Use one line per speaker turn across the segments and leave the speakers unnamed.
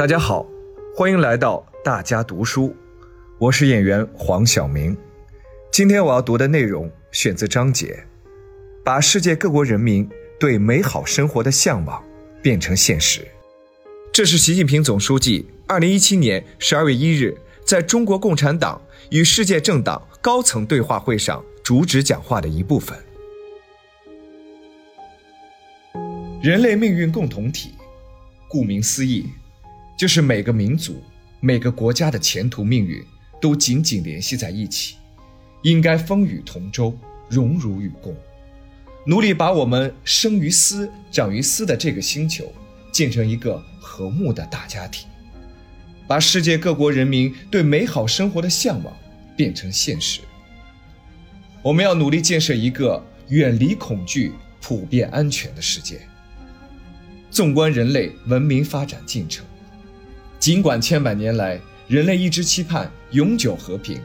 大家好，欢迎来到大家读书，我是演员黄晓明。今天我要读的内容选自章节，把世界各国人民对美好生活的向往变成现实。这是习近平总书记二零一七年十二月一日在中国共产党与世界政党高层对话会上主旨讲话的一部分。人类命运共同体，顾名思义。就是每个民族、每个国家的前途命运都紧紧联系在一起，应该风雨同舟、荣辱与共，努力把我们生于斯、长于斯的这个星球建成一个和睦的大家庭，把世界各国人民对美好生活的向往变成现实。我们要努力建设一个远离恐惧、普遍安全的世界。纵观人类文明发展进程。尽管千百年来人类一直期盼永久和平，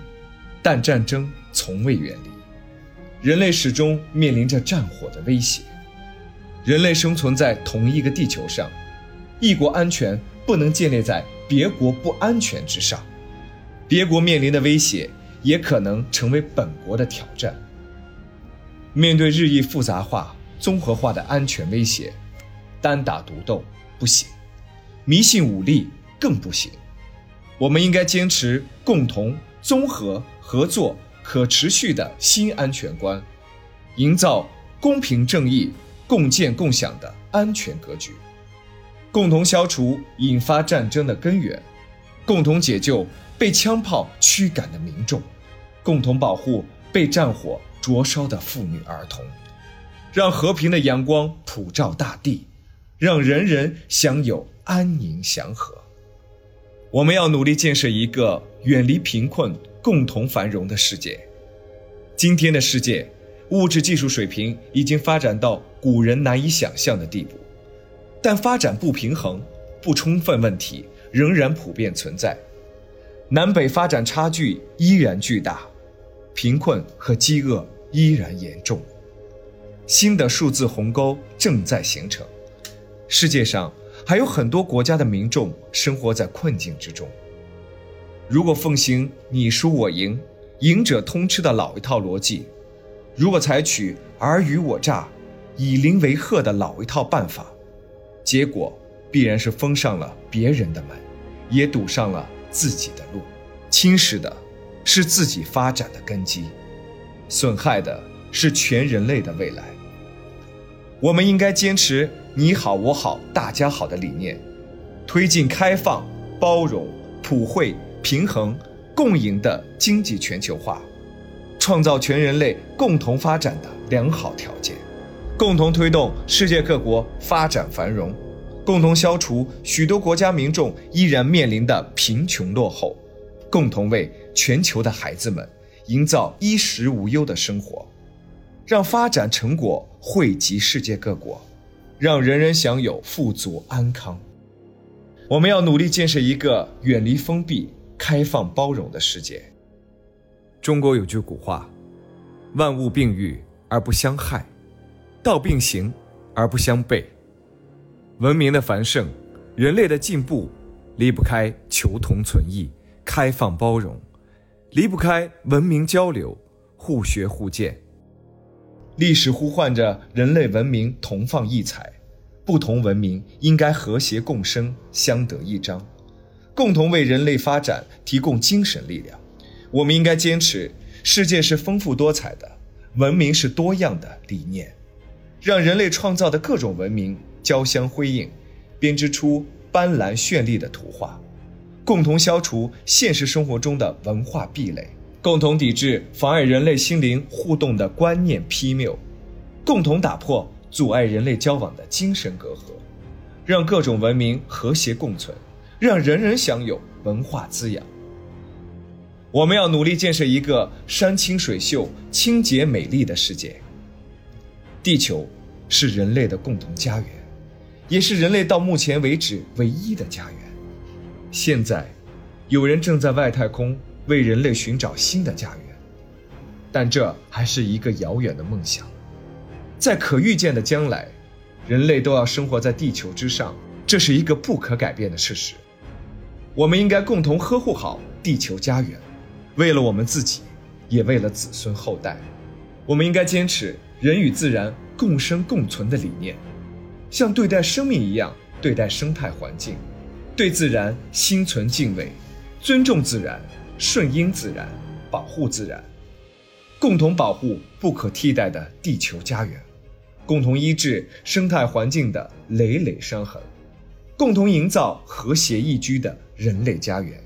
但战争从未远离，人类始终面临着战火的威胁。人类生存在同一个地球上，一国安全不能建立在别国不安全之上，别国面临的威胁也可能成为本国的挑战。面对日益复杂化、综合化的安全威胁，单打独斗不行，迷信武力。更不行，我们应该坚持共同、综合、合作、可持续的新安全观，营造公平正义、共建共享的安全格局，共同消除引发战争的根源，共同解救被枪炮驱赶的民众，共同保护被战火灼烧的妇女儿童，让和平的阳光普照大地，让人人享有安宁祥和。我们要努力建设一个远离贫困、共同繁荣的世界。今天的世界，物质技术水平已经发展到古人难以想象的地步，但发展不平衡、不充分问题仍然普遍存在，南北发展差距依然巨大，贫困和饥饿依然严重。新的数字鸿沟正在形成，世界上。还有很多国家的民众生活在困境之中。如果奉行你输我赢、赢者通吃的老一套逻辑，如果采取尔虞我诈、以邻为壑的老一套办法，结果必然是封上了别人的门，也堵上了自己的路，侵蚀的是自己发展的根基，损害的是全人类的未来。我们应该坚持。你好，我好，大家好的理念，推进开放、包容、普惠、平衡、共赢的经济全球化，创造全人类共同发展的良好条件，共同推动世界各国发展繁荣，共同消除许多国家民众依然面临的贫穷落后，共同为全球的孩子们营造衣食无忧的生活，让发展成果惠及世界各国。让人人享有富足安康。我们要努力建设一个远离封闭、开放包容的世界。中国有句古话：“万物并育而不相害，道并行而不相悖。”文明的繁盛，人类的进步，离不开求同存异、开放包容，离不开文明交流、互学互鉴。历史呼唤着人类文明同放异彩，不同文明应该和谐共生，相得益彰，共同为人类发展提供精神力量。我们应该坚持“世界是丰富多彩的，文明是多样的”理念，让人类创造的各种文明交相辉映，编织出斑斓绚丽的图画，共同消除现实生活中的文化壁垒。共同抵制妨碍人类心灵互动的观念批谬，共同打破阻碍人类交往的精神隔阂，让各种文明和谐共存，让人人享有文化滋养。我们要努力建设一个山清水秀、清洁美丽的世界。地球是人类的共同家园，也是人类到目前为止唯一的家园。现在，有人正在外太空。为人类寻找新的家园，但这还是一个遥远的梦想。在可预见的将来，人类都要生活在地球之上，这是一个不可改变的事实。我们应该共同呵护好地球家园，为了我们自己，也为了子孙后代。我们应该坚持人与自然共生共存的理念，像对待生命一样对待生态环境，对自然心存敬畏，尊重自然，顺应自然，保护自然，共同保护不可替代的地球家园，共同医治生态环境的累累伤痕。共同营造和谐宜居的人类家园，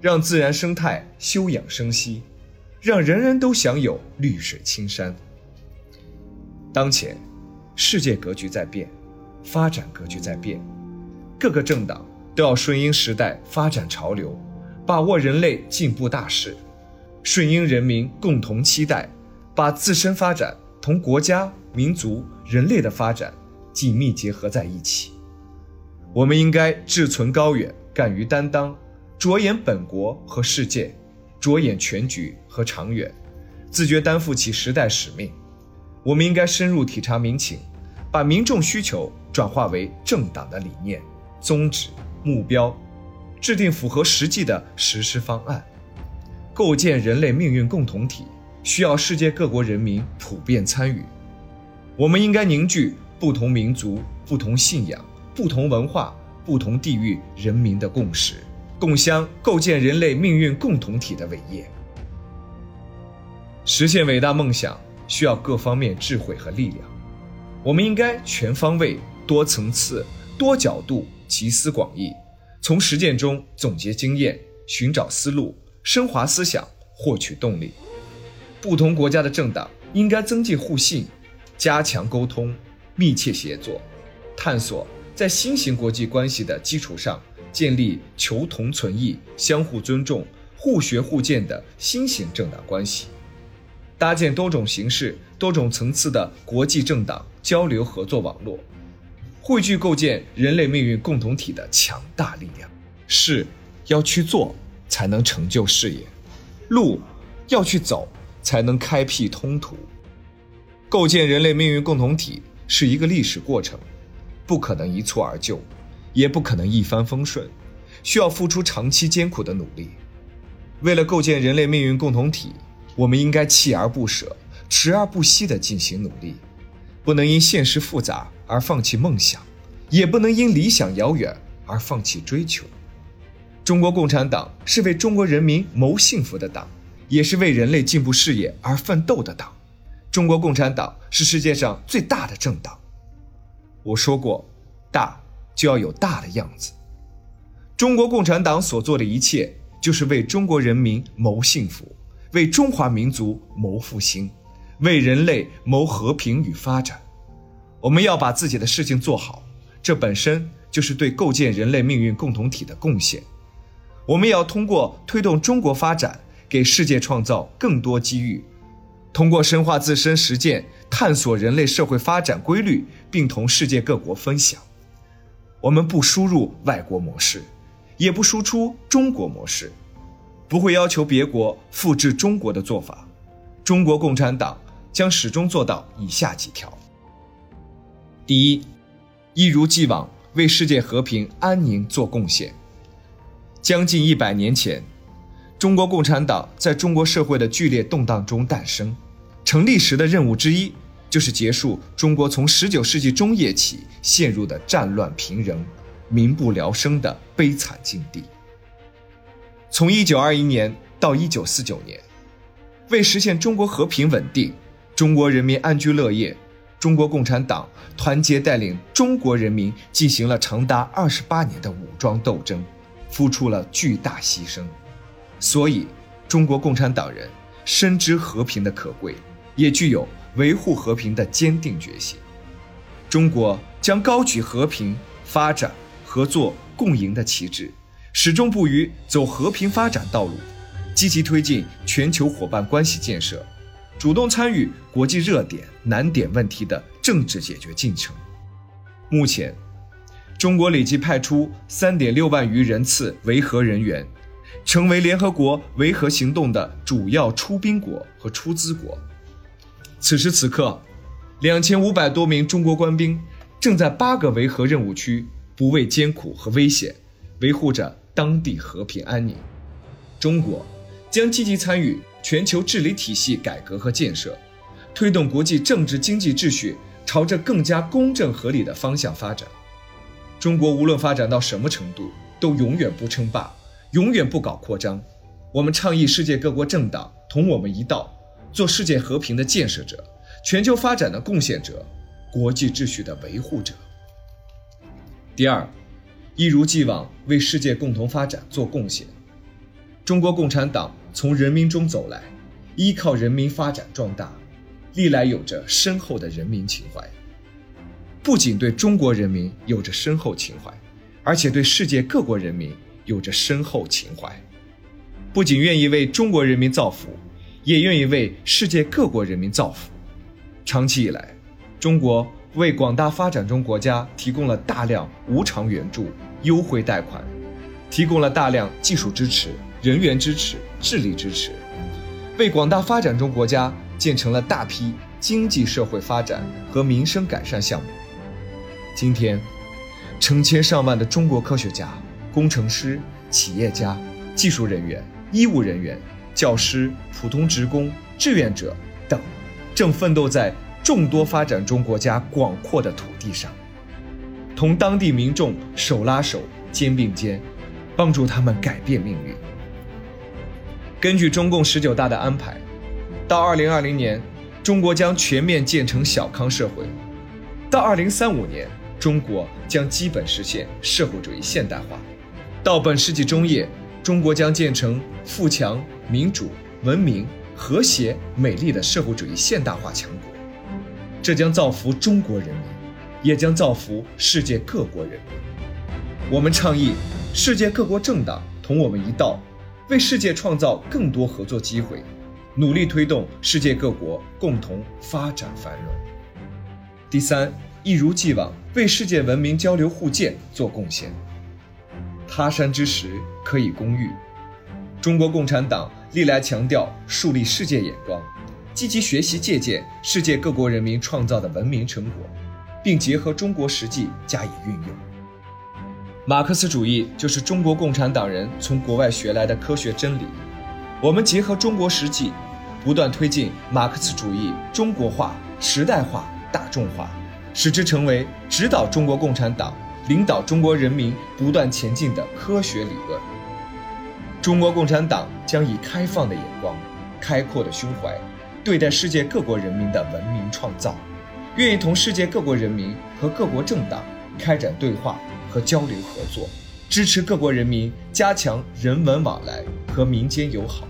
让自然生态休养生息，让人人都享有绿水青山。当前，世界格局在变，发展格局在变，各个政党都要顺应时代发展潮流，把握人类进步大势，顺应人民共同期待，把自身发展同国家、民族、人类的发展紧密结合在一起。我们应该志存高远，敢于担当，着眼本国和世界，着眼全局和长远，自觉担负起时代使命。我们应该深入体察民情，把民众需求转化为政党的理念、宗旨、目标，制定符合实际的实施方案。构建人类命运共同体，需要世界各国人民普遍参与。我们应该凝聚不同民族、不同信仰。不同文化、不同地域人民的共识，共襄构建人类命运共同体的伟业。实现伟大梦想需要各方面智慧和力量，我们应该全方位、多层次、多角度、集思广益，从实践中总结经验，寻找思路，升华思想，获取动力。不同国家的政党应该增进互信，加强沟通，密切协作，探索。在新型国际关系的基础上，建立求同存异、相互尊重、互学互鉴的新型政党关系，搭建多种形式、多种层次的国际政党交流合作网络，汇聚构建人类命运共同体的强大力量。事要去做，才能成就事业；路要去走，才能开辟通途。构建人类命运共同体是一个历史过程。不可能一蹴而就，也不可能一帆风顺，需要付出长期艰苦的努力。为了构建人类命运共同体，我们应该锲而不舍、持而不息地进行努力，不能因现实复杂而放弃梦想，也不能因理想遥远而放弃追求。中国共产党是为中国人民谋幸福的党，也是为人类进步事业而奋斗的党。中国共产党是世界上最大的政党。我说过，大就要有大的样子。中国共产党所做的一切，就是为中国人民谋幸福，为中华民族谋复兴，为人类谋和平与发展。我们要把自己的事情做好，这本身就是对构建人类命运共同体的贡献。我们也要通过推动中国发展，给世界创造更多机遇。通过深化自身实践，探索人类社会发展规律，并同世界各国分享。我们不输入外国模式，也不输出中国模式，不会要求别国复制中国的做法。中国共产党将始终做到以下几条：第一，一如既往为世界和平安宁做贡献。将近一百年前，中国共产党在中国社会的剧烈动荡中诞生。成立时的任务之一，就是结束中国从十九世纪中叶起陷入的战乱频仍、民不聊生的悲惨境地。从一九二一年到一九四九年，为实现中国和平稳定、中国人民安居乐业，中国共产党团结带领中国人民进行了长达二十八年的武装斗争，付出了巨大牺牲。所以，中国共产党人深知和平的可贵。也具有维护和平的坚定决心。中国将高举和平、发展、合作、共赢的旗帜，始终不渝走和平发展道路，积极推进全球伙伴关系建设，主动参与国际热点难点问题的政治解决进程。目前，中国累计派出三点六万余人次维和人员，成为联合国维和行动的主要出兵国和出资国。此时此刻，两千五百多名中国官兵正在八个维和任务区不畏艰苦和危险，维护着当地和平安宁。中国将积极参与全球治理体系改革和建设，推动国际政治经济秩序朝着更加公正合理的方向发展。中国无论发展到什么程度，都永远不称霸，永远不搞扩张。我们倡议世界各国政党同我们一道，做世界和平的建设者、全球发展的贡献者、国际秩序的维护者。第二，一如既往为世界共同发展做贡献。中国共产党从人民中走来，依靠人民发展壮大，历来有着深厚的人民情怀。不仅对中国人民有着深厚情怀，而且对世界各国人民有着深厚情怀。不仅愿意为中国人民造福，也愿意为世界各国人民造福。长期以来，中国为广大发展中国家提供了大量无偿援助、优惠贷款，提供了大量技术支持、人员支持、智力支持，为广大发展中国家建成了大批经济社会发展和民生改善项目。今天，成千上万的中国科学家、工程师、企业家、技术人员、医务人员、教师、普通职工、志愿者等，正奋斗在众多发展中国家广阔的土地上，同当地民众手拉手、肩并肩，帮助他们改变命运。根据中共十九大的安排，到二零二零年，中国将全面建成小康社会；到二零三五年，中国将基本实现社会主义现代化，到本世纪中叶，中国将建成富强、民主、文明、和谐、美丽的社会主义现代化强国。这将造福中国人民，也将造福世界各国人民。我们倡议世界各国政党同我们一道，为世界创造更多合作机会，努力推动世界各国共同发展繁荣。第三。一如既往为世界文明交流互鉴做贡献。他山之石可以攻玉。中国共产党历来强调树立世界眼光，积极学习借鉴世界各国人民创造的文明成果，并结合中国实际加以运用。马克思主义就是中国共产党人从国外学来的科学真理。我们结合中国实际，不断推进马克思主义中国化、时代化、大众化。使之成为指导中国共产党、领导中国人民不断前进的科学理论。中国共产党将以开放的眼光、开阔的胸怀，对待世界各国人民的文明创造，愿意同世界各国人民和各国政党开展对话和交流合作，支持各国人民加强人文往来和民间友好。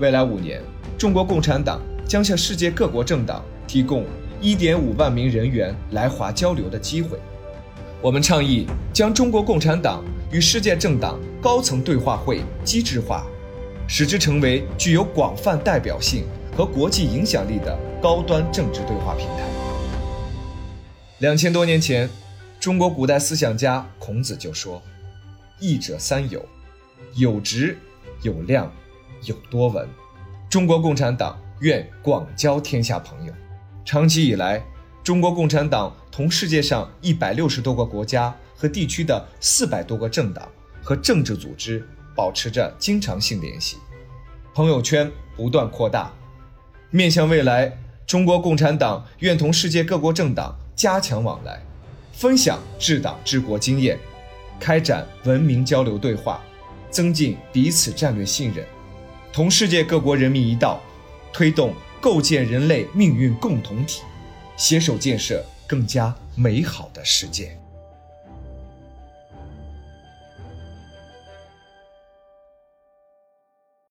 未来五年，中国共产党将向世界各国政党提供。一点五万名人员来华交流的机会，我们倡议将中国共产党与世界政党高层对话会机制化，使之成为具有广泛代表性和国际影响力的高端政治对话平台。两千多年前，中国古代思想家孔子就说：“益者三友，有直，有量，有多闻。”中国共产党愿广交天下朋友。长期以来，中国共产党同世界上一百六十多个国家和地区的四百多个政党和政治组织保持着经常性联系，朋友圈不断扩大。面向未来，中国共产党愿同世界各国政党加强往来，分享治党治国经验，开展文明交流对话，增进彼此战略信任，同世界各国人民一道，推动。构建人类命运共同体，携手建设更加美好的世界。